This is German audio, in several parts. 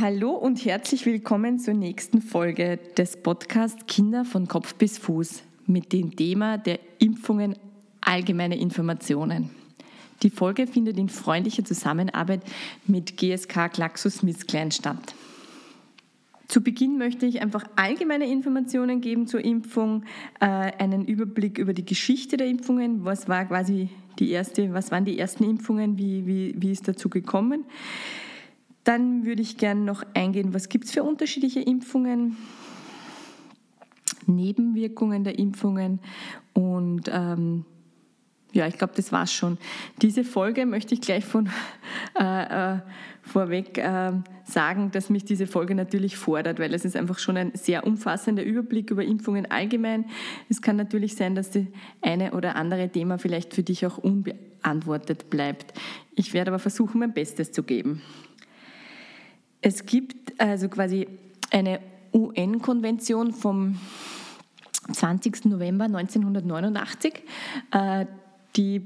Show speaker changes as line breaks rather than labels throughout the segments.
Hallo und herzlich willkommen zur nächsten Folge des Podcasts Kinder von Kopf bis Fuß mit dem Thema der Impfungen allgemeine Informationen. Die Folge findet in freundlicher Zusammenarbeit mit GSK Klaxus Missklein statt. Zu Beginn möchte ich einfach allgemeine Informationen geben zur Impfung, äh, einen Überblick über die Geschichte der Impfungen, was war quasi die erste, was waren die ersten Impfungen, wie, wie, wie ist dazu gekommen. Dann würde ich gerne noch eingehen, was gibt es für unterschiedliche Impfungen, Nebenwirkungen der Impfungen und ähm, ja, ich glaube, das war's schon. Diese Folge möchte ich gleich von äh, äh, vorweg äh, sagen, dass mich diese Folge natürlich fordert, weil es ist einfach schon ein sehr umfassender Überblick über Impfungen allgemein. Es kann natürlich sein, dass das eine oder andere Thema vielleicht für dich auch unbeantwortet bleibt. Ich werde aber versuchen, mein Bestes zu geben. Es gibt also quasi eine UN-Konvention vom 20. November 1989, äh, die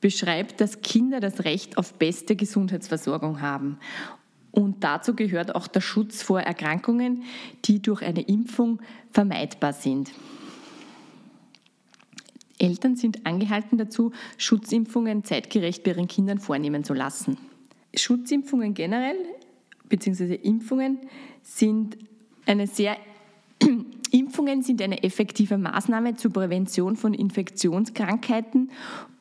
beschreibt, dass Kinder das Recht auf beste Gesundheitsversorgung haben. Und dazu gehört auch der Schutz vor Erkrankungen, die durch eine Impfung vermeidbar sind. Eltern sind angehalten dazu, Schutzimpfungen zeitgerecht bei ihren Kindern vornehmen zu lassen. Schutzimpfungen generell bzw. Impfungen sind eine sehr Impfungen sind eine effektive Maßnahme zur Prävention von Infektionskrankheiten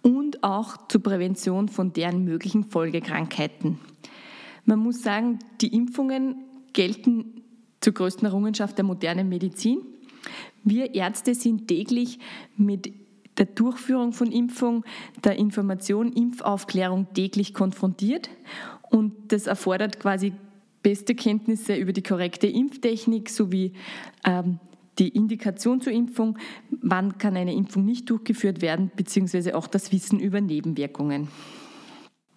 und auch zur Prävention von deren möglichen Folgekrankheiten. Man muss sagen, die Impfungen gelten zur größten Errungenschaft der modernen Medizin. Wir Ärzte sind täglich mit der Durchführung von Impfung, der Information, Impfaufklärung täglich konfrontiert und das erfordert quasi beste Kenntnisse über die korrekte Impftechnik sowie ähm, die Indikation zur Impfung, wann kann eine Impfung nicht durchgeführt werden, beziehungsweise auch das Wissen über Nebenwirkungen.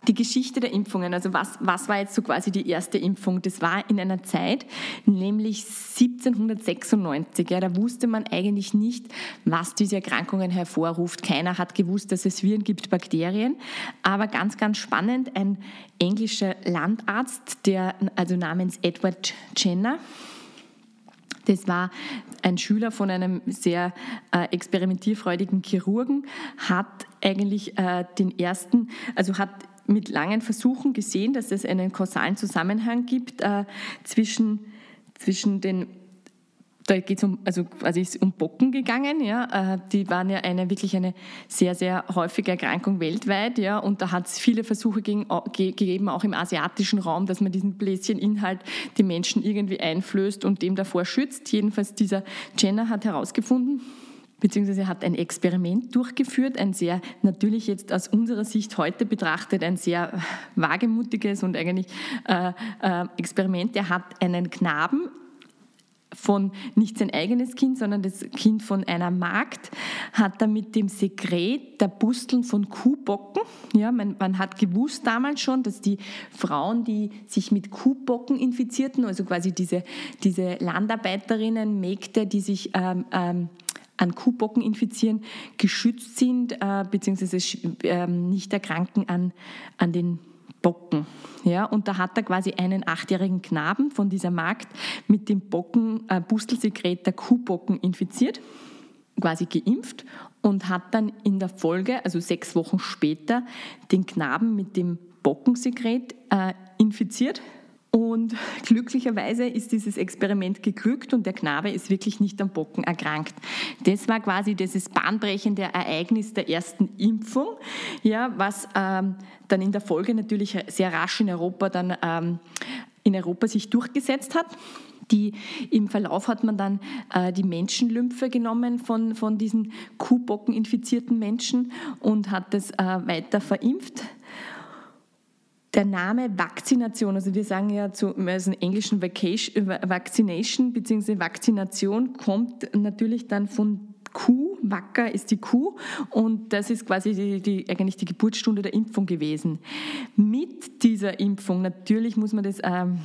Die Geschichte der Impfungen, also was, was war jetzt so quasi die erste Impfung? Das war in einer Zeit, nämlich 1796. Ja, da wusste man eigentlich nicht, was diese Erkrankungen hervorruft. Keiner hat gewusst, dass es Viren gibt, Bakterien. Aber ganz, ganz spannend, ein englischer Landarzt, der also namens Edward Jenner, das war ein Schüler von einem sehr äh, experimentierfreudigen Chirurgen, hat eigentlich äh, den ersten, also hat mit langen Versuchen gesehen, dass es einen kausalen Zusammenhang gibt äh, zwischen, zwischen den da geht es um, also quasi ist um Bocken gegangen, ja. Äh, die waren ja eine wirklich eine sehr, sehr häufige Erkrankung weltweit, ja. Und da hat es viele Versuche gegen, gegeben, auch im asiatischen Raum, dass man diesen Bläscheninhalt den Menschen irgendwie einflößt und dem davor schützt. Jedenfalls dieser Jenner hat herausgefunden, beziehungsweise hat ein Experiment durchgeführt, ein sehr, natürlich jetzt aus unserer Sicht heute betrachtet, ein sehr wagemutiges und eigentlich äh, äh, Experiment. Er hat einen Knaben von nicht sein eigenes Kind, sondern das Kind von einer Magd, hat er mit dem Sekret der Busteln von Kuhbocken, ja, man, man, hat gewusst damals schon, dass die Frauen, die sich mit Kuhbocken infizierten, also quasi diese, diese Landarbeiterinnen, Mägde, die sich ähm, ähm, an Kuhbocken infizieren, geschützt sind, äh, beziehungsweise äh, nicht erkranken an, an den Bocken. Ja, und da hat er quasi einen achtjährigen Knaben von dieser Magd mit dem Bocken, äh, Bustelsekret der Kuhbocken infiziert, quasi geimpft und hat dann in der Folge, also sechs Wochen später, den Knaben mit dem Bockensekret äh, infiziert Und glücklicherweise ist dieses Experiment geglückt und der Knabe ist wirklich nicht am Bocken erkrankt. Das war quasi dieses bahnbrechende Ereignis der ersten Impfung, ja, was ähm, dann in der Folge natürlich sehr rasch in Europa dann ähm, in Europa sich durchgesetzt hat. Die, Im Verlauf hat man dann äh, die Menschenlymphe genommen von, von diesen Kuhbocken infizierten Menschen und hat das äh, weiter verimpft der Name Vakzination, also wir sagen ja zu also englischen Vacation, Vaccination bzw. Vakzination, kommt natürlich dann von Kuh, Wacker ist die Kuh und das ist quasi die, die, eigentlich die Geburtsstunde der Impfung gewesen. Mit dieser Impfung, natürlich muss man das ähm,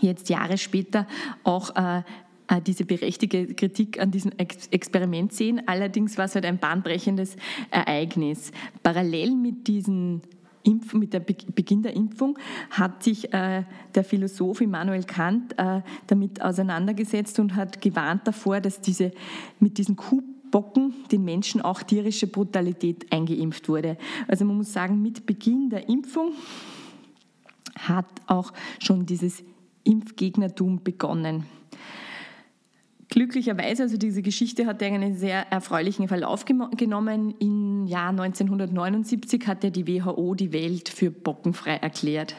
jetzt Jahre später auch äh, äh diese berechtigte Kritik an diesem Experiment sehen. Allerdings war es halt ein bahnbrechendes Ereignis. Parallel mit diesen Impf, mit dem Beginn der Impfung hat sich äh, der Philosoph Immanuel Kant äh, damit auseinandergesetzt und hat gewarnt davor, dass diese, mit diesen Kuhbocken den Menschen auch tierische Brutalität eingeimpft wurde. Also man muss sagen, mit Beginn der Impfung hat auch schon dieses Impfgegnertum begonnen. Glücklicherweise, also diese Geschichte hat einen sehr erfreulichen Verlauf genommen. Im Jahr 1979 hat ja die WHO die Welt für bockenfrei erklärt.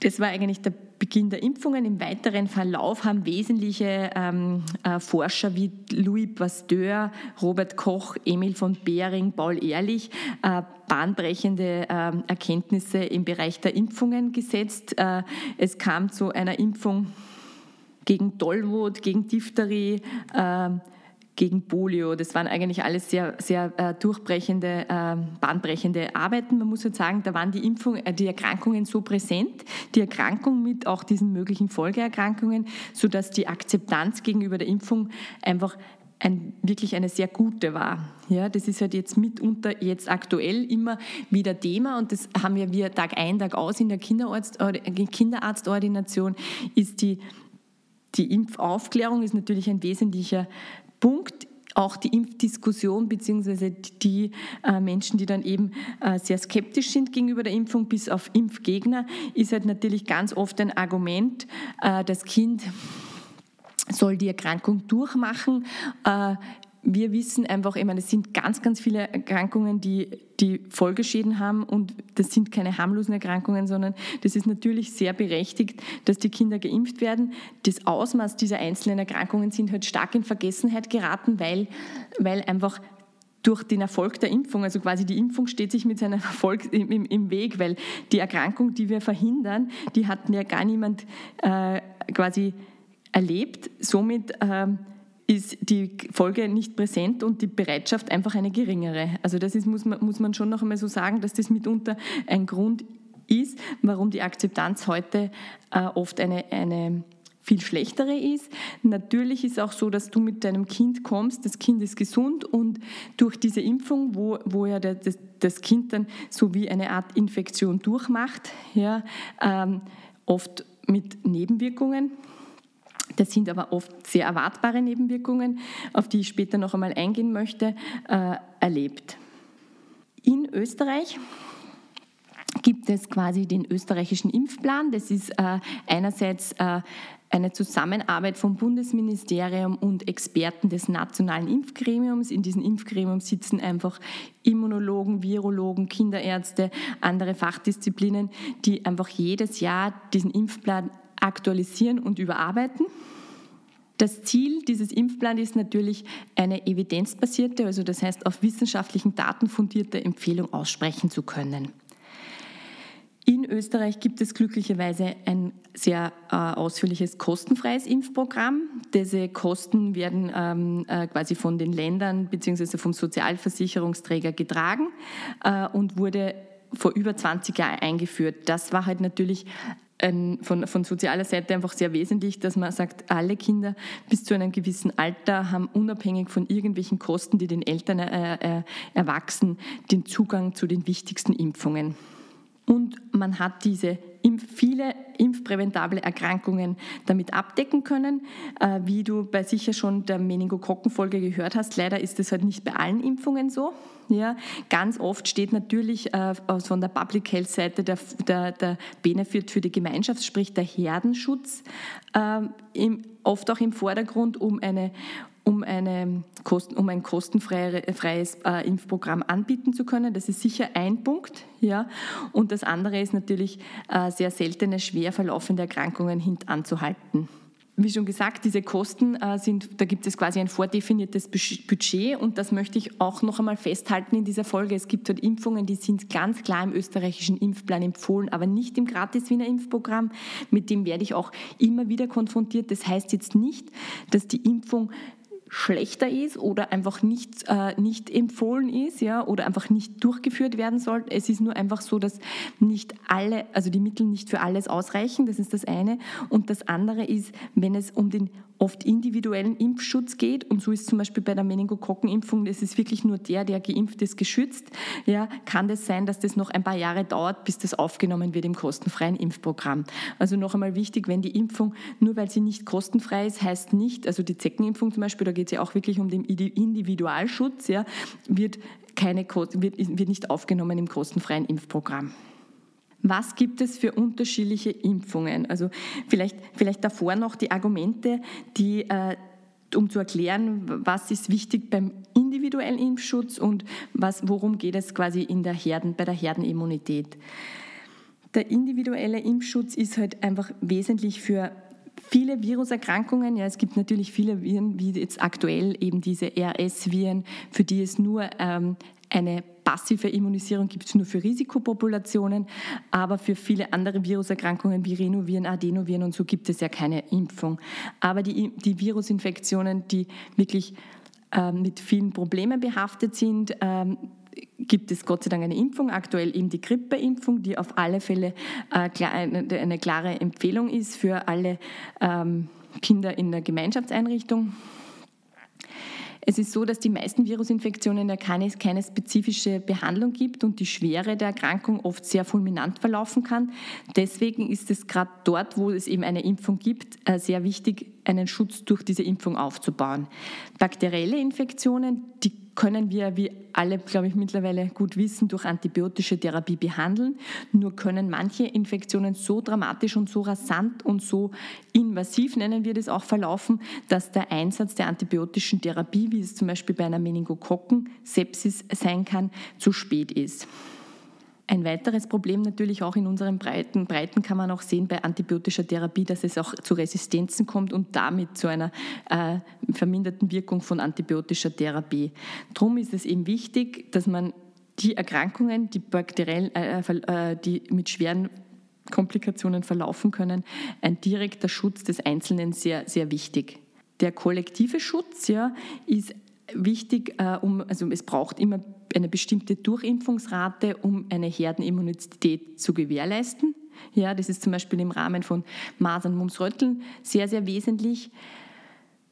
Das war eigentlich der Beginn der Impfungen. Im weiteren Verlauf haben wesentliche ähm, äh, Forscher wie Louis Pasteur, Robert Koch, Emil von Behring, Paul Ehrlich äh, bahnbrechende äh, Erkenntnisse im Bereich der Impfungen gesetzt. Äh, es kam zu einer Impfung gegen Tollwut, gegen Diphtherie, äh, gegen Polio. Das waren eigentlich alles sehr, sehr äh, durchbrechende, äh, bahnbrechende Arbeiten. Man muss jetzt sagen, da waren die, Impfung, äh, die Erkrankungen so präsent, die Erkrankung mit auch diesen möglichen Folgeerkrankungen, sodass die Akzeptanz gegenüber der Impfung einfach ein, wirklich eine sehr gute war. Ja, das ist halt jetzt mitunter jetzt aktuell immer wieder Thema und das haben ja wir Tag ein, Tag aus in der Kinderarzt, Kinderarztordination, ist die die Impfaufklärung ist natürlich ein wesentlicher Punkt auch die Impfdiskussion beziehungsweise die äh, Menschen, die dann eben äh, sehr skeptisch sind gegenüber der Impfung, bis auf Impfgegner, ist halt natürlich ganz oft ein Argument, äh, das Kind soll die Erkrankung durchmachen. Wir wissen einfach, meine, es sind ganz, ganz viele Erkrankungen, die, die Folgeschäden haben und das sind keine harmlosen Erkrankungen, sondern das ist natürlich sehr berechtigt, dass die Kinder geimpft werden. Das Ausmaß dieser einzelnen Erkrankungen sind halt stark in Vergessenheit geraten, weil, weil einfach durch den Erfolg der Impfung, also quasi die Impfung steht sich mit seinem Erfolg im, im, im Weg, weil die Erkrankung, die wir verhindern, die hatten ja gar niemand äh, quasi erlebt. Somit äh, ist die Folge nicht präsent und die Bereitschaft einfach eine geringere. Also das ist, muss, man, muss man schon noch einmal so sagen, dass das mitunter ein Grund ist, warum die Akzeptanz heute äh, oft eine, eine viel schlechtere ist. Natürlich ist auch so, dass du mit deinem Kind kommst, das Kind ist gesund und durch diese Impfung, wo, wo ja das, das Kind dann so wie eine Art Infektion durchmacht, ja, ähm, oft mit Nebenwirkungen, das sind aber oft sehr erwartbare Nebenwirkungen, auf die ich später noch einmal eingehen möchte, äh, erlebt. In Österreich gibt es quasi den österreichischen Impfplan. Das ist äh, einerseits äh, eine Zusammenarbeit vom Bundesministerium und Experten des nationalen Impfgremiums. In diesem Impfgremium sitzen einfach Immunologen, Virologen, Kinderärzte, andere Fachdisziplinen, die einfach jedes Jahr diesen Impfplan aktualisieren und überarbeiten. Das Ziel dieses Impfplans ist natürlich eine evidenzbasierte, also das heißt auf wissenschaftlichen Daten fundierte Empfehlung aussprechen zu können. In Österreich gibt es glücklicherweise ein sehr äh, ausführliches kostenfreies Impfprogramm. Diese Kosten werden ähm, äh, quasi von den Ländern bzw. vom Sozialversicherungsträger getragen äh, und wurde vor über 20 Jahren eingeführt. Das war halt natürlich ein, von, von sozialer Seite einfach sehr wesentlich, dass man sagt, alle Kinder bis zu einem gewissen Alter haben unabhängig von irgendwelchen Kosten, die den Eltern äh, äh, erwachsen, den Zugang zu den wichtigsten Impfungen. Und man hat diese viele impfpräventable Erkrankungen damit abdecken können. Äh, wie du bei sicher schon der Meningokokkenfolge gehört hast, leider ist es halt nicht bei allen Impfungen so. Ja, ganz oft steht natürlich äh, von der Public Health Seite der, der, der Benefit für die Gemeinschaft, sprich der Herdenschutz, äh, im, oft auch im Vordergrund, um eine um, eine, um ein kostenfreies äh, Impfprogramm anbieten zu können. Das ist sicher ein Punkt. Ja. Und das andere ist natürlich äh, sehr seltene, schwer verlaufende Erkrankungen hintanzuhalten wie schon gesagt, diese Kosten äh, sind, da gibt es quasi ein vordefiniertes Budget und das möchte ich auch noch einmal festhalten in dieser Folge. Es gibt dort Impfungen, die sind ganz klar im österreichischen Impfplan empfohlen, aber nicht im Gratis-Wiener Impfprogramm. Mit dem werde ich auch immer wieder konfrontiert. Das heißt jetzt nicht, dass die Impfung schlechter ist oder einfach nicht, äh, nicht empfohlen ist ja, oder einfach nicht durchgeführt werden soll. Es ist nur einfach so, dass nicht alle, also die Mittel nicht für alles ausreichen, das ist das eine. Und das andere ist, wenn es um den oft individuellen Impfschutz geht, und so ist zum Beispiel bei der Meningokokkenimpfung, es ist wirklich nur der, der geimpft ist, geschützt, ja, kann das sein, dass das noch ein paar Jahre dauert, bis das aufgenommen wird im kostenfreien Impfprogramm. Also noch einmal wichtig, wenn die Impfung, nur weil sie nicht kostenfrei ist, heißt nicht, also die Zeckenimpfung zum Beispiel, da geht es ja auch wirklich um den Individualschutz, ja, wird, keine, wird, wird nicht aufgenommen im kostenfreien Impfprogramm. Was gibt es für unterschiedliche Impfungen? Also vielleicht, vielleicht davor noch die Argumente, die, äh, um zu erklären, was ist wichtig beim individuellen Impfschutz und was, worum geht es quasi in der Herden, bei der Herdenimmunität. Der individuelle Impfschutz ist halt einfach wesentlich für viele Viruserkrankungen. Ja, es gibt natürlich viele Viren, wie jetzt aktuell eben diese RS-Viren, für die es nur ähm, eine passive Immunisierung gibt es nur für Risikopopulationen, aber für viele andere Viruserkrankungen wie Renoviren, Adenoviren und so gibt es ja keine Impfung. Aber die, die Virusinfektionen, die wirklich äh, mit vielen Problemen behaftet sind, ähm, gibt es Gott sei Dank eine Impfung, aktuell eben die Grippeimpfung, die auf alle Fälle äh, eine klare Empfehlung ist für alle ähm, Kinder in der Gemeinschaftseinrichtung. Es ist so, dass die meisten Virusinfektionen ja keine, keine spezifische Behandlung gibt und die Schwere der Erkrankung oft sehr fulminant verlaufen kann. Deswegen ist es gerade dort, wo es eben eine Impfung gibt, äh, sehr wichtig, einen Schutz durch diese Impfung aufzubauen. Bakterielle Infektionen, die können wir, wie alle, glaube ich, mittlerweile gut wissen, durch antibiotische Therapie behandeln. Nur können manche Infektionen so dramatisch und so rasant und so invasiv, nennen wir das auch, verlaufen, dass der Einsatz der antibiotischen Therapie, wie es zum Beispiel bei einer Meningokokken-Sepsis sein kann, zu spät ist. Ein weiteres Problem natürlich auch in unseren Breiten, Breiten kann man auch sehen bei antibiotischer Therapie, dass es auch zu Resistenzen kommt und damit zu einer äh, verminderten Wirkung von antibiotischer Therapie. Darum ist es eben wichtig, dass man die Erkrankungen, die bakteriell, äh, äh, die mit schweren Komplikationen verlaufen können, ein direkter Schutz des Einzelnen sehr, sehr wichtig. Der kollektive Schutz ja, ist wichtig, äh, um, also es braucht immer eine bestimmte Durchimpfungsrate, um eine Herdenimmunität zu gewährleisten. Ja, das ist zum Beispiel im Rahmen von Masern, Mumps, Rötteln sehr, sehr wesentlich,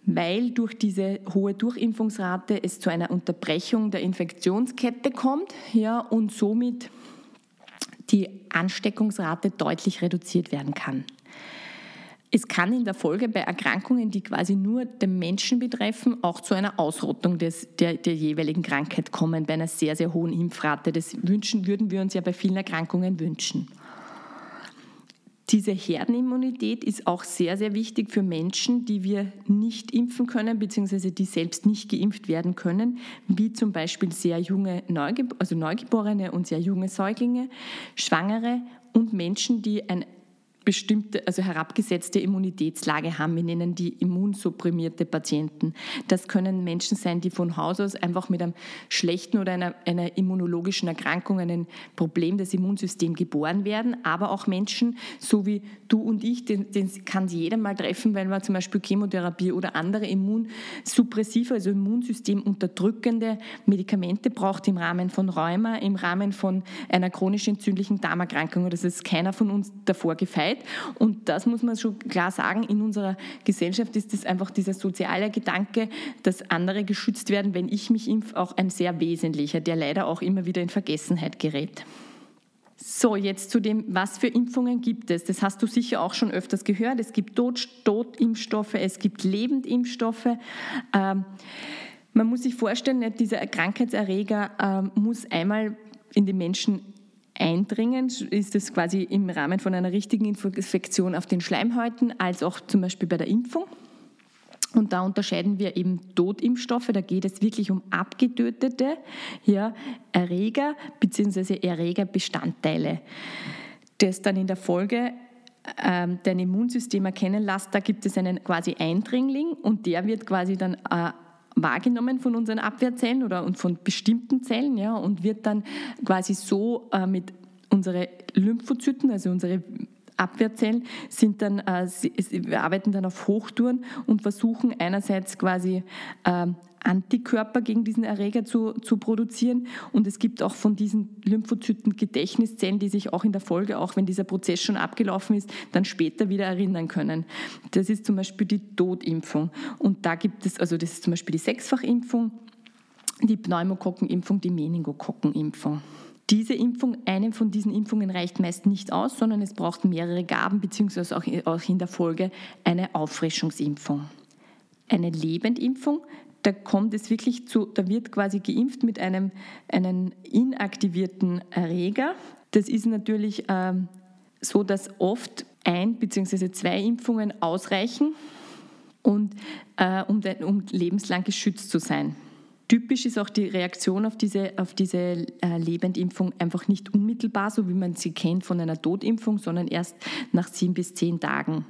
weil durch diese hohe Durchimpfungsrate es zu einer Unterbrechung der Infektionskette kommt ja, und somit die Ansteckungsrate deutlich reduziert werden kann. Es kann in der Folge bei Erkrankungen, die quasi nur den Menschen betreffen, auch zu einer Ausrottung des, der, der jeweiligen Krankheit kommen, bei einer sehr, sehr hohen Impfrate. Das wünschen, würden wir uns ja bei vielen Erkrankungen wünschen. Diese Herdenimmunität ist auch sehr, sehr wichtig für Menschen, die wir nicht impfen können, beziehungsweise die selbst nicht geimpft werden können, wie zum Beispiel sehr junge also Neugeborene und sehr junge Säuglinge, Schwangere und Menschen, die ein bestimmte, also herabgesetzte Immunitätslage haben. Wir nennen die immunsupprimierte Patienten. Das können Menschen sein, die von Haus aus einfach mit einem schlechten oder einer, einer immunologischen Erkrankung, einem Problem des Immunsystems geboren werden, aber auch Menschen, so wie du und ich, den, den kann jeder mal treffen, wenn man zum Beispiel Chemotherapie oder andere immunsuppressive, also Immunsystem unterdrückende Medikamente braucht im Rahmen von Rheuma, im Rahmen von einer chronisch entzündlichen Darmerkrankung. Das ist keiner von uns davor gefeilt Zeit. Und das muss man schon klar sagen, in unserer Gesellschaft ist es einfach dieser soziale Gedanke, dass andere geschützt werden, wenn ich mich impfe, auch ein sehr wesentlicher, der leider auch immer wieder in Vergessenheit gerät. So, jetzt zu dem, was für Impfungen gibt es. Das hast du sicher auch schon öfters gehört. Es gibt Totimpfstoffe, es gibt Lebendimpfstoffe. Ähm, man muss sich vorstellen, dieser Krankheitserreger ähm, muss einmal in den Menschen eindringen, ist es quasi im Rahmen von einer richtigen Infektion auf den Schleimhäuten, als auch zum Beispiel bei der Impfung. Und da unterscheiden wir eben Totimpfstoffe, da geht es wirklich um abgetötete ja, Erreger bzw. Erregerbestandteile, das dann in der Folge ähm, dein Immunsystem erkennen lässt. Da gibt es einen quasi Eindringling und der wird quasi dann äh, wahrgenommen von unseren Abwehrzellen oder und von bestimmten Zellen ja, und wird dann quasi so äh, mit unsere Lymphozyten, also unsere Abwehrzellen sind dann, äh, arbeiten dann auf Hochtouren und versuchen einerseits quasi äh, Antikörper gegen diesen Erreger zu, zu produzieren. Und es gibt auch von diesen Lymphozyten Gedächtniszellen, die sich auch in der Folge, auch wenn dieser Prozess schon abgelaufen ist, dann später wieder erinnern können. Das ist zum Beispiel die Totimpfung. Und da gibt es, also das ist zum Beispiel die Sechsfachimpfung, die Pneumokokkenimpfung, die Meningokokkenimpfung. Diese Impfung, eine von diesen Impfungen reicht meist nicht aus, sondern es braucht mehrere Gaben beziehungsweise auch in der Folge eine Auffrischungsimpfung. Eine Lebendimpfung, da kommt es wirklich zu, da wird quasi geimpft mit einem, einem inaktivierten Erreger. Das ist natürlich ähm, so, dass oft ein bzw. zwei Impfungen ausreichen, und, äh, um, um lebenslang geschützt zu sein. Typisch ist auch die Reaktion auf diese, auf diese äh, Lebendimpfung einfach nicht unmittelbar, so wie man sie kennt von einer Totimpfung, sondern erst nach sieben bis zehn Tagen.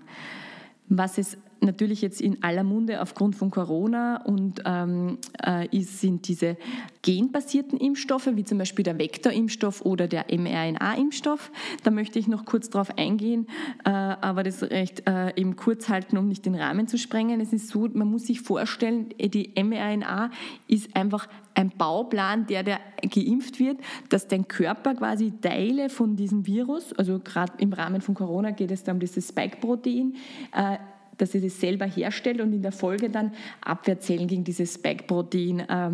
Was es natürlich jetzt in aller Munde aufgrund von Corona und ähm, äh, sind diese genbasierten Impfstoffe, wie zum Beispiel der Vektorimpfstoff oder der mRNA-Impfstoff. Da möchte ich noch kurz drauf eingehen, äh, aber das recht äh, eben kurz halten, um nicht den Rahmen zu sprengen. Es ist so, man muss sich vorstellen, die mRNA ist einfach ein Bauplan, der, der geimpft wird, dass dein Körper quasi Teile von diesem Virus, also gerade im Rahmen von Corona geht es da um dieses Spike-Protein, äh, dass es es selber herstellt und in der Folge dann Abwehrzellen gegen dieses Spike-Protein äh,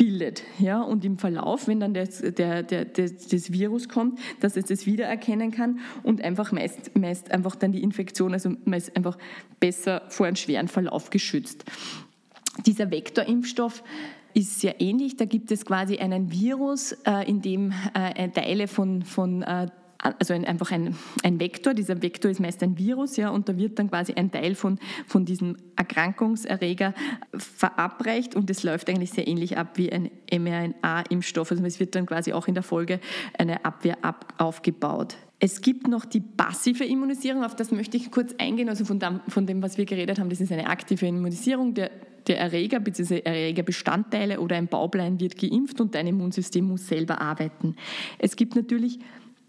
bildet. Ja? Und im Verlauf, wenn dann das, der, der, das, das Virus kommt, dass es das wiedererkennen kann und einfach meist, meist einfach dann die Infektion, also meist einfach besser vor einem schweren Verlauf geschützt. Dieser Vektorimpfstoff ist sehr ähnlich. Da gibt es quasi einen Virus, äh, in dem äh, Teile von, von äh, also ein, einfach ein, ein Vektor. Dieser Vektor ist meist ein Virus, ja, und da wird dann quasi ein Teil von, von diesem Erkrankungserreger verabreicht und es läuft eigentlich sehr ähnlich ab wie ein mRNA-Impfstoff. Also es wird dann quasi auch in der Folge eine Abwehr ab, aufgebaut. Es gibt noch die passive Immunisierung, auf das möchte ich kurz eingehen. Also von dem, von dem was wir geredet haben, das ist eine aktive Immunisierung. Der, der Erreger bzw. Erregerbestandteile oder ein Bauplein wird geimpft und dein Immunsystem muss selber arbeiten. Es gibt natürlich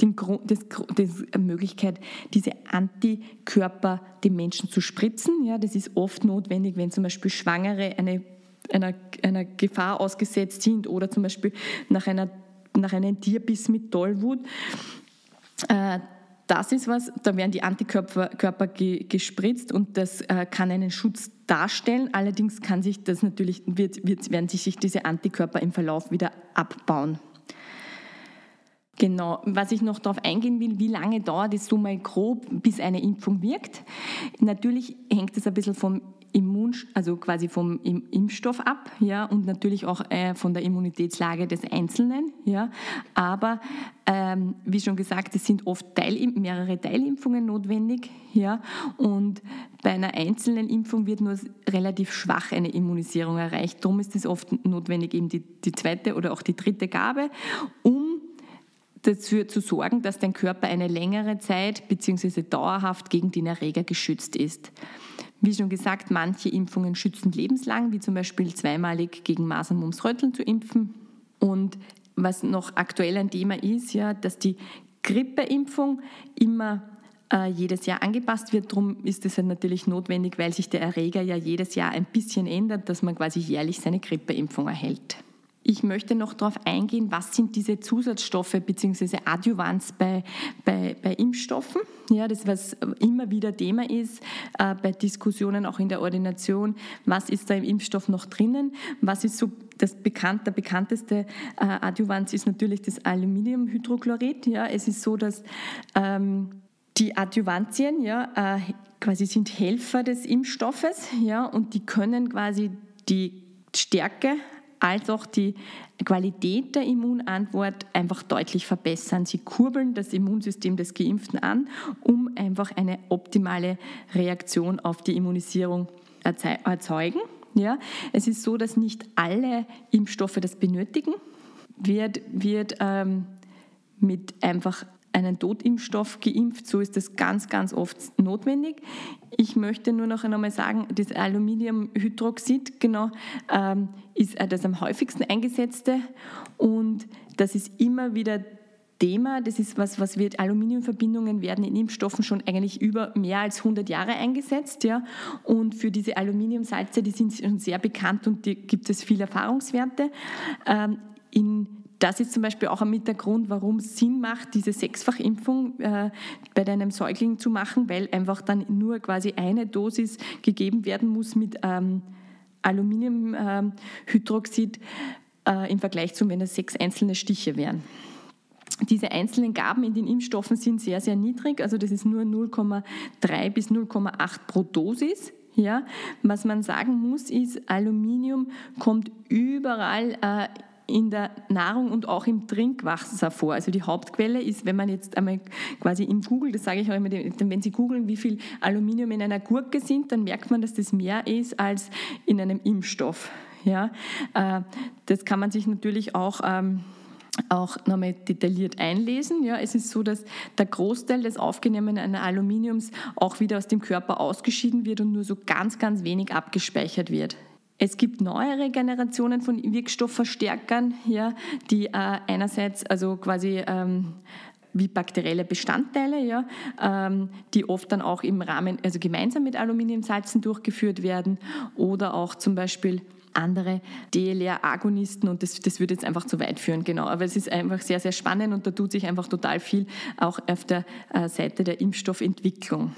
den, das, das Möglichkeit, diese Antikörper den Menschen zu spritzen. Ja, das ist oft notwendig, wenn zum Beispiel Schwangere eine, einer, einer Gefahr ausgesetzt sind oder zum Beispiel nach, einer, nach einem Tierbiss mit Tollwut. Äh, das ist was, da werden die Antikörper Körper ge, gespritzt und das äh, kann einen Schutz darstellen. Allerdings kann sich das natürlich, wird, wird, werden sich diese Antikörper im Verlauf wieder abbauen. Genau, was ich noch darauf eingehen will, wie lange dauert es so mal grob, bis eine Impfung wirkt? Natürlich hängt es ein bisschen vom Immun, also quasi vom Impfstoff ab, ja, und natürlich auch äh, von der Immunitätslage des Einzelnen, ja. Aber ähm, wie schon gesagt, es sind oft Teil, mehrere Teilimpfungen notwendig, ja, und bei einer einzelnen Impfung wird nur relativ schwach eine Immunisierung erreicht. Darum ist es oft notwendig, eben die, die zweite oder auch die dritte Gabe, um dafür zu sorgen, dass dein Körper eine längere Zeit bzw. dauerhaft gegen den Erreger geschützt ist. Wie schon gesagt, manche Impfungen schützen lebenslang, wie zum Beispiel zweimalig gegen Masern, Mumps, Röteln zu impfen. Und was noch aktuell ein Thema ist, ja, dass die Grippeimpfung immer äh, jedes Jahr angepasst wird. Darum ist es ja natürlich notwendig, weil sich der Erreger ja jedes Jahr ein bisschen ändert, dass man quasi jährlich seine Grippeimpfung erhält. Ich möchte noch darauf eingehen, was sind diese Zusatzstoffe bzw. Adjuvans bei, bei, bei Impfstoffen. Ja, das, was immer wieder Thema ist äh, bei Diskussionen auch in der Ordination. Was ist da im Impfstoff noch drinnen? Was ist so das bekannt, der bekannteste äh, Adjuvans ist natürlich das Aluminiumhydrochlorid. Ja, es ist so, dass ähm, die Adjuvantien ja, äh, quasi sind Helfer des Impfstoffes ja, und die können quasi die Stärke als auch die Qualität der Immunantwort einfach deutlich verbessern. Sie kurbeln das Immunsystem des Geimpften an, um einfach eine optimale Reaktion auf die Immunisierung erzeugen. Ja, es ist so, dass nicht alle Impfstoffe das benötigen. Wird, wird ähm, mit einfach einen Totimpfstoff geimpft. So ist das ganz, ganz oft notwendig. Ich möchte nur noch einmal sagen, das Aluminiumhydroxid genau, ähm, ist das am häufigsten eingesetzte und das ist immer wieder Thema. Das ist was, was wird, Aluminiumverbindungen werden in Impfstoffen schon eigentlich über mehr als 100 Jahre eingesetzt. Ja? Und für diese Aluminiumsalze, die sind schon sehr bekannt und die gibt es viele Erfahrungswerte. Ähm, in das ist zum Beispiel auch mit der Grund, warum es Sinn macht, diese Sechsfachimpfung äh, bei deinem Säugling zu machen, weil einfach dann nur quasi eine Dosis gegeben werden muss mit ähm, Aluminiumhydroxid äh, im Vergleich zu, wenn es sechs einzelne Stiche wären. Diese einzelnen Gaben in den Impfstoffen sind sehr, sehr niedrig, also das ist nur 0,3 bis 0,8 pro Dosis. Ja, was man sagen muss, ist, Aluminium kommt überall äh, in der Nahrung und auch im Trinkwasser vor. Also die Hauptquelle ist, wenn man jetzt einmal quasi im Google, das sage ich auch immer, wenn Sie googeln, wie viel Aluminium in einer Gurke sind, dann merkt man, dass das mehr ist als in einem Impfstoff. Ja, äh, das kann man sich natürlich auch ähm, auch nochmal detailliert einlesen. Ja, es ist so, dass der Großteil des aufgenommenen Aluminiums auch wieder aus dem Körper ausgeschieden wird und nur so ganz, ganz wenig abgespeichert wird. Es gibt neuere Generationen von Wirkstoffverstärkern, ja, die äh, einerseits also quasi ähm, wie bakterielle Bestandteile, ja, ähm, die oft dann auch im Rahmen, also gemeinsam mit Aluminiumsalzen durchgeführt werden oder auch zum Beispiel andere DLR-Agonisten und das, das würde jetzt einfach zu weit führen, genau. Aber es ist einfach sehr, sehr spannend und da tut sich einfach total viel auch auf der äh, Seite der Impfstoffentwicklung.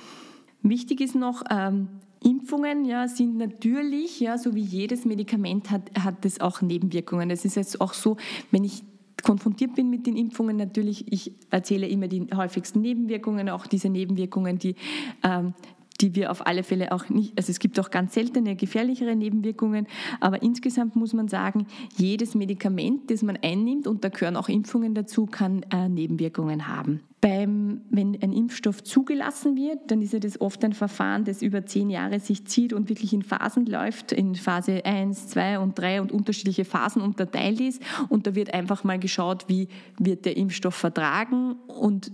Wichtig ist noch, ähm, Impfungen ja, sind natürlich, ja, so wie jedes Medikament hat, hat es auch Nebenwirkungen. Es ist jetzt auch so, wenn ich konfrontiert bin mit den Impfungen, natürlich, ich erzähle immer die häufigsten Nebenwirkungen, auch diese Nebenwirkungen, die ähm, die wir auf alle Fälle auch nicht, also es gibt auch ganz seltene gefährlichere Nebenwirkungen, aber insgesamt muss man sagen, jedes Medikament, das man einnimmt, und da gehören auch Impfungen dazu, kann äh, Nebenwirkungen haben. Beim, wenn ein Impfstoff zugelassen wird, dann ist ja das oft ein Verfahren, das über zehn Jahre sich zieht und wirklich in Phasen läuft, in Phase 1, 2 und 3 und unterschiedliche Phasen unterteilt ist. Und da wird einfach mal geschaut, wie wird der Impfstoff vertragen und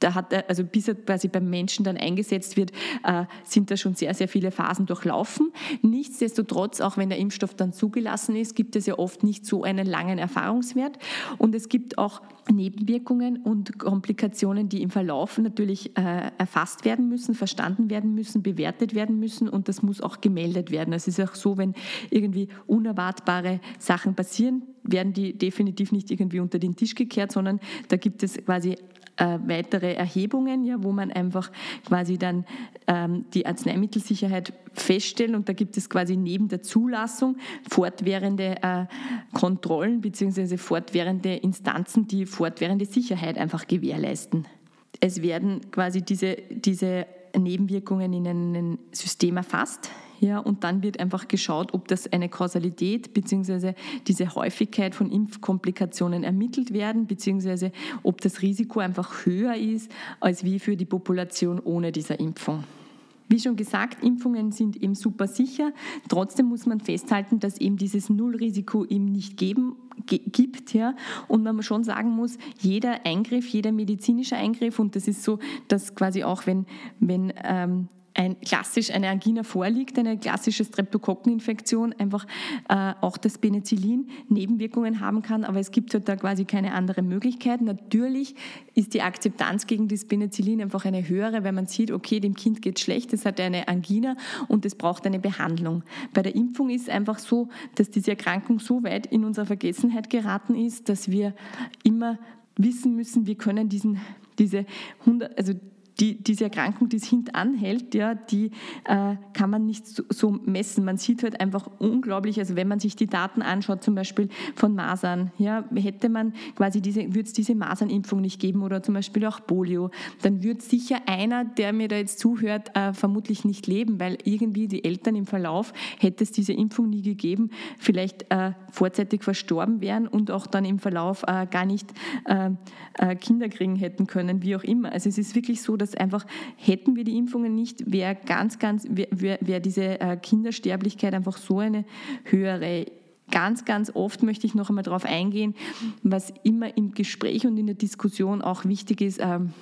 da hat er, also bis er quasi beim Menschen dann eingesetzt wird, äh, sind da schon sehr, sehr viele Phasen durchlaufen. Nichtsdestotrotz, auch wenn der Impfstoff dann zugelassen ist, gibt es ja oft nicht so einen langen Erfahrungswert. Und es gibt auch Nebenwirkungen und Komplikationen, die im Verlauf natürlich äh, erfasst werden müssen, verstanden werden müssen, bewertet werden müssen und das muss auch gemeldet werden. Es ist auch so, wenn irgendwie unerwartbare Sachen passieren, werden die definitiv nicht irgendwie unter den Tisch gekehrt, sondern da gibt es quasi äh, weitere Erhebungen, ja, wo man einfach quasi dann ähm, die Arzneimittelsicherheit feststellt und da gibt es quasi neben der Zulassung fortwährende äh, Kontrollen bzw. fortwährende Instanzen, die fortwährende Sicherheit einfach gewährleisten. Es werden quasi diese, diese Nebenwirkungen in ein System erfasst, ja, und dann wird einfach geschaut, ob das eine Kausalität bzw. diese Häufigkeit von Impfkomplikationen ermittelt werden, bzw. ob das Risiko einfach höher ist als wie für die Population ohne dieser Impfung. Wie schon gesagt, Impfungen sind eben super sicher. Trotzdem muss man festhalten, dass eben dieses Nullrisiko eben nicht geben gibt, ja, und man schon sagen muss, jeder Eingriff, jeder medizinische Eingriff, und das ist so, dass quasi auch wenn, wenn ähm, ein klassisch eine Angina vorliegt, eine klassische Streptokokkeninfektion, einfach äh, auch das Penicillin Nebenwirkungen haben kann, aber es gibt halt da quasi keine andere Möglichkeit. Natürlich ist die Akzeptanz gegen das Penicillin einfach eine höhere, wenn man sieht, okay, dem Kind geht schlecht, es hat eine Angina und es braucht eine Behandlung. Bei der Impfung ist einfach so, dass diese Erkrankung so weit in unsere Vergessenheit geraten ist, dass wir immer wissen müssen, wir können diesen, diese 100, also die, diese Erkrankung, die es hintanhält, ja, die äh, kann man nicht so, so, messen. Man sieht halt einfach unglaublich, also wenn man sich die Daten anschaut, zum Beispiel von Masern, ja, hätte man quasi diese, würde es diese Masernimpfung nicht geben oder zum Beispiel auch Polio, dann würde sicher einer, der mir da jetzt zuhört, äh, vermutlich nicht leben, weil irgendwie die Eltern im Verlauf, hätte es diese Impfung nie gegeben, vielleicht äh, vorzeitig verstorben wären und auch dann im Verlauf äh, gar nicht äh, äh, Kinder kriegen hätten können, wie auch immer. Also es ist wirklich so, dass einfach hätten wir die Impfungen nicht, wäre ganz, ganz, wäre wär diese äh, Kindersterblichkeit einfach so eine höhere ganz, ganz oft möchte ich noch einmal darauf eingehen, was immer im Gespräch und in der Diskussion auch wichtig ist. Ähm,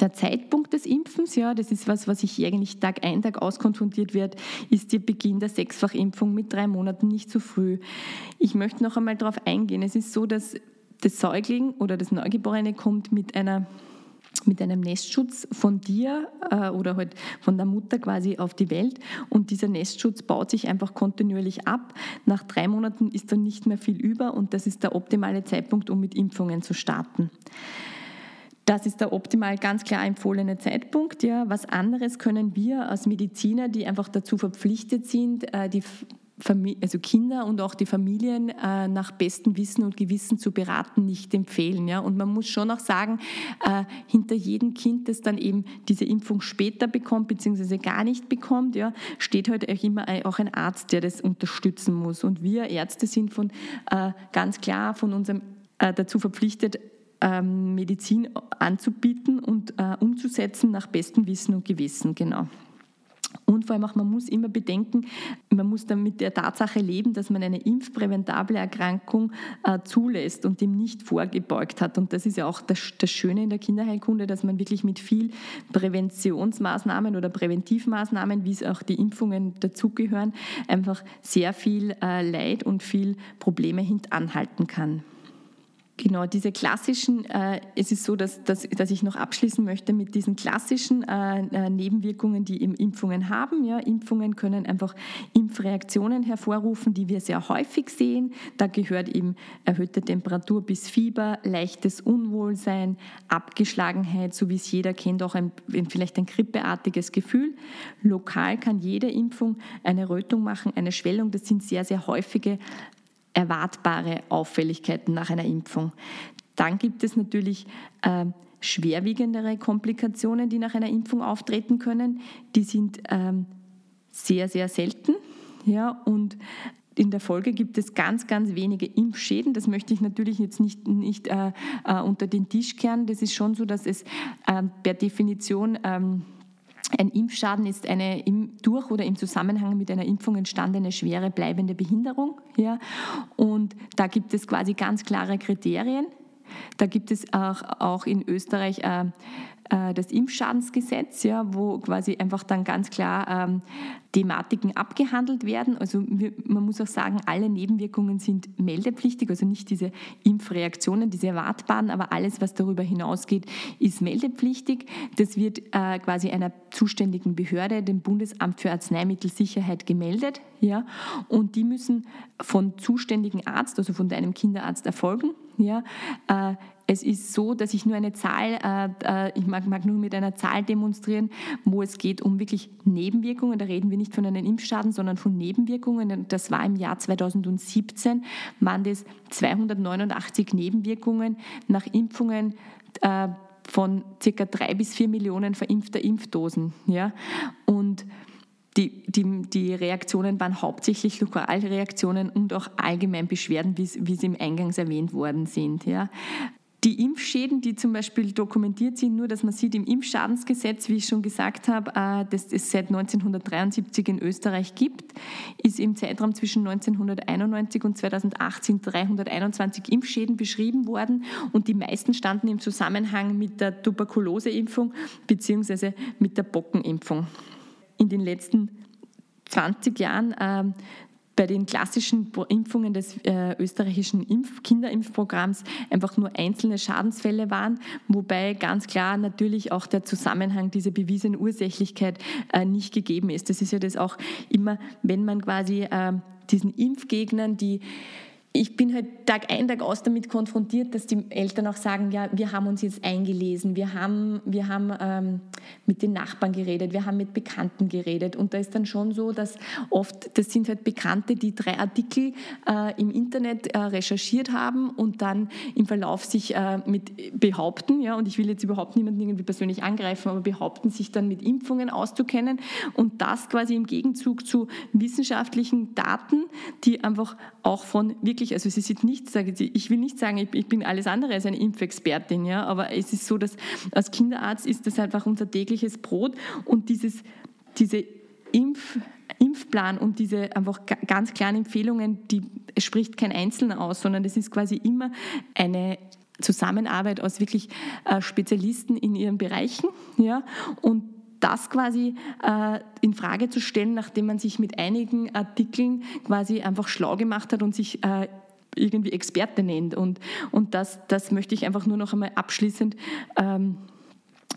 der Zeitpunkt des Impfens, ja, das ist was, was ich eigentlich Tag ein, Tag aus konfrontiert wird, ist der Beginn der Sechsfachimpfung mit drei Monaten nicht zu früh. Ich möchte noch einmal darauf eingehen. Es ist so, dass das Säugling oder das Neugeborene kommt mit einer mit einem Nestschutz von dir äh, oder halt von der Mutter quasi auf die Welt und dieser Nestschutz baut sich einfach kontinuierlich ab. Nach drei Monaten ist dann nicht mehr viel über und das ist der optimale Zeitpunkt, um mit Impfungen zu starten. Das ist der optimal ganz klar empfohlene Zeitpunkt. Ja. Was anderes können wir als Mediziner, die einfach dazu verpflichtet sind, äh, also Kinder und auch die Familien äh, nach bestem Wissen und Gewissen zu beraten, nicht empfehlen. Ja? Und man muss schon auch sagen, äh, hinter jedem Kind, das dann eben diese Impfung später bekommt, beziehungsweise gar nicht bekommt, ja, steht halt auch immer auch ein Arzt, der das unterstützen muss. Und wir Ärzte sind von, äh, ganz klar von unserem äh, dazu verpflichtet, ähm, Medizin anzubieten und äh, umzusetzen nach bestem Wissen und Gewissen. Genau. Und vor allem auch, man muss immer bedenken, man muss dann mit der Tatsache leben, dass man eine impfpräventable Erkrankung äh, zulässt und dem nicht vorgebeugt hat. Und das ist ja auch das, das, Schöne in der Kinderheilkunde, dass man wirklich mit viel Präventionsmaßnahmen oder Präventivmaßnahmen, wie es auch die Impfungen dazugehören, einfach sehr viel äh, Leid und viel Probleme hintanhalten kann. Genau, diese klassischen, äh, es ist so, dass, dass, dass ich noch abschließen möchte mit diesen klassischen äh, äh, Nebenwirkungen, die Impfungen haben. Ja, Impfungen können einfach Impfreaktionen hervorrufen, die wir sehr häufig sehen. Da gehört eben erhöhte Temperatur bis Fieber, leichtes Unwohlsein, Abgeschlagenheit, so wie es jeder kennt, auch ein, vielleicht ein grippeartiges Gefühl. Lokal kann jede Impfung eine Rötung machen, eine Schwellung. Das sind sehr, sehr häufige erwartbare Auffälligkeiten nach einer Impfung. Dann gibt es natürlich äh, schwerwiegendere Komplikationen, die nach einer Impfung auftreten können. Die sind ähm, sehr, sehr selten. Ja, und in der Folge gibt es ganz, ganz wenige Impfschäden. Das möchte ich natürlich jetzt nicht, nicht äh, äh, unter den Tisch kehren. Das ist schon so, dass es äh, per Definition ähm, ein Impfschaden ist eine im, durch oder im Zusammenhang mit einer Impfung entstandene schwere bleibende Behinderung. Ja? Und da gibt es quasi ganz klare Kriterien. Da gibt es auch, auch in Österreich äh, das Impfschadensgesetz, ja, wo quasi einfach dann ganz klar ähm, Thematiken abgehandelt werden. Also wir, man muss auch sagen, alle Nebenwirkungen sind meldepflichtig, also nicht diese Impfreaktionen, diese erwartbaren, aber alles, was darüber hinausgeht, ist meldepflichtig. Das wird äh, quasi einer zuständigen Behörde, dem Bundesamt für Arzneimittelsicherheit, gemeldet. Ja, und die müssen von zuständigen Arzt, also von deinem Kinderarzt erfolgen. Ja, äh, es ist so, dass ich nur eine Zahl, äh, äh, ich mag, mag, nur mit einer Zahl demonstrieren, wo es geht um wirklich Nebenwirkungen. Da reden wir nicht von einem Impfschaden, sondern von Nebenwirkungen. Das war im Jahr 2017, waren das 289 Nebenwirkungen nach Impfungen äh, von circa drei bis vier Millionen verimpfter Impfdosen. Ja? Und die, die, die Reaktionen waren hauptsächlich Lokalreaktionen und auch allgemein Beschwerden, wie, sie im Eingangs erwähnt worden sind. Ja. Die Impfschäden, die zum Beispiel dokumentiert sind, nur dass man sieht im Impfschadensgesetz, wie ich schon gesagt habe, äh, das es seit 1973 in Österreich gibt, ist im Zeitraum zwischen 1991 und 2018 321 Impfschäden beschrieben worden und die meisten standen im Zusammenhang mit der Tuberkuloseimpfung bzw. mit der Bockenimpfung. In den letzten 20 Jahren ähm, bei den klassischen Impfungen des äh, österreichischen Impf Kinderimpfprogramms einfach nur einzelne Schadensfälle waren, wobei ganz klar natürlich auch der Zusammenhang, diese bewiesene Ursächlichkeit äh, nicht gegeben ist. Das ist ja das auch immer, wenn man quasi äh, diesen Impfgegnern, die ich bin halt Tag ein, Tag aus damit konfrontiert, dass die Eltern auch sagen, ja, wir haben uns jetzt eingelesen, wir haben, wir haben ähm, mit den Nachbarn geredet, wir haben mit Bekannten geredet. Und da ist dann schon so, dass oft, das sind halt Bekannte, die drei Artikel äh, im Internet äh, recherchiert haben und dann im Verlauf sich äh, mit behaupten, ja, und ich will jetzt überhaupt niemanden irgendwie persönlich angreifen, aber behaupten, sich dann mit Impfungen auszukennen. Und das quasi im Gegenzug zu wissenschaftlichen Daten, die einfach auch von wirklich wirklich, also sie sieht nichts, ich will nicht sagen, ich bin alles andere als eine Impfexpertin, ja, aber es ist so, dass als Kinderarzt ist das einfach unser tägliches Brot und dieses, diese Impf, Impfplan und diese einfach ganz klaren Empfehlungen, die spricht kein Einzelner aus, sondern das ist quasi immer eine Zusammenarbeit aus wirklich äh, Spezialisten in ihren Bereichen, ja, und das quasi äh, in Frage zu stellen, nachdem man sich mit einigen Artikeln quasi einfach schlau gemacht hat und sich äh, irgendwie Experte nennt. Und, und das, das möchte ich einfach nur noch einmal abschließend ähm,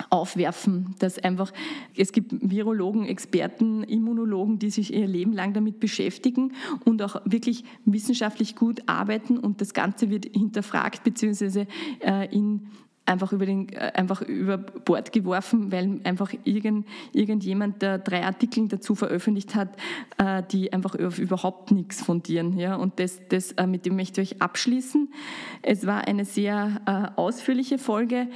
aufwerfen, dass einfach, es gibt Virologen, Experten, Immunologen, die sich ihr Leben lang damit beschäftigen und auch wirklich wissenschaftlich gut arbeiten und das Ganze wird hinterfragt bzw. Äh, in einfach über, den, äh, einfach über Bord geworfen, weil einfach irgend, irgendjemand der drei Artikel dazu veröffentlicht hat, äh, die einfach überhaupt nichts fundieren. Ja? Und das, das, äh, mit dem möchte ich euch abschließen. Es war eine sehr ausführliche Folge.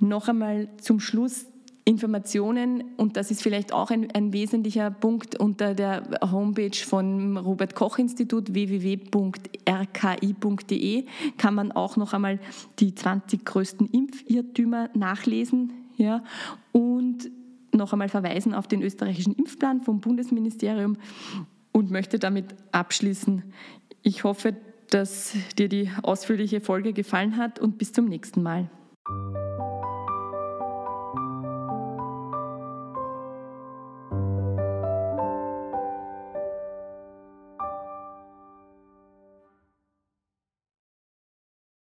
Noch einmal zum Schluss Informationen, und das ist vielleicht auch ein, ein, wesentlicher Punkt unter der Homepage von Robert Koch Institut www.rki.de kann man auch noch einmal die 20 größten Impfirrtümer nachlesen ja, und noch einmal verweisen auf den österreichischen Impfplan vom Bundesministerium und möchte damit abschließen. Ich hoffe, dass dir die ausführliche Folge gefallen hat und bis zum nächsten Mal.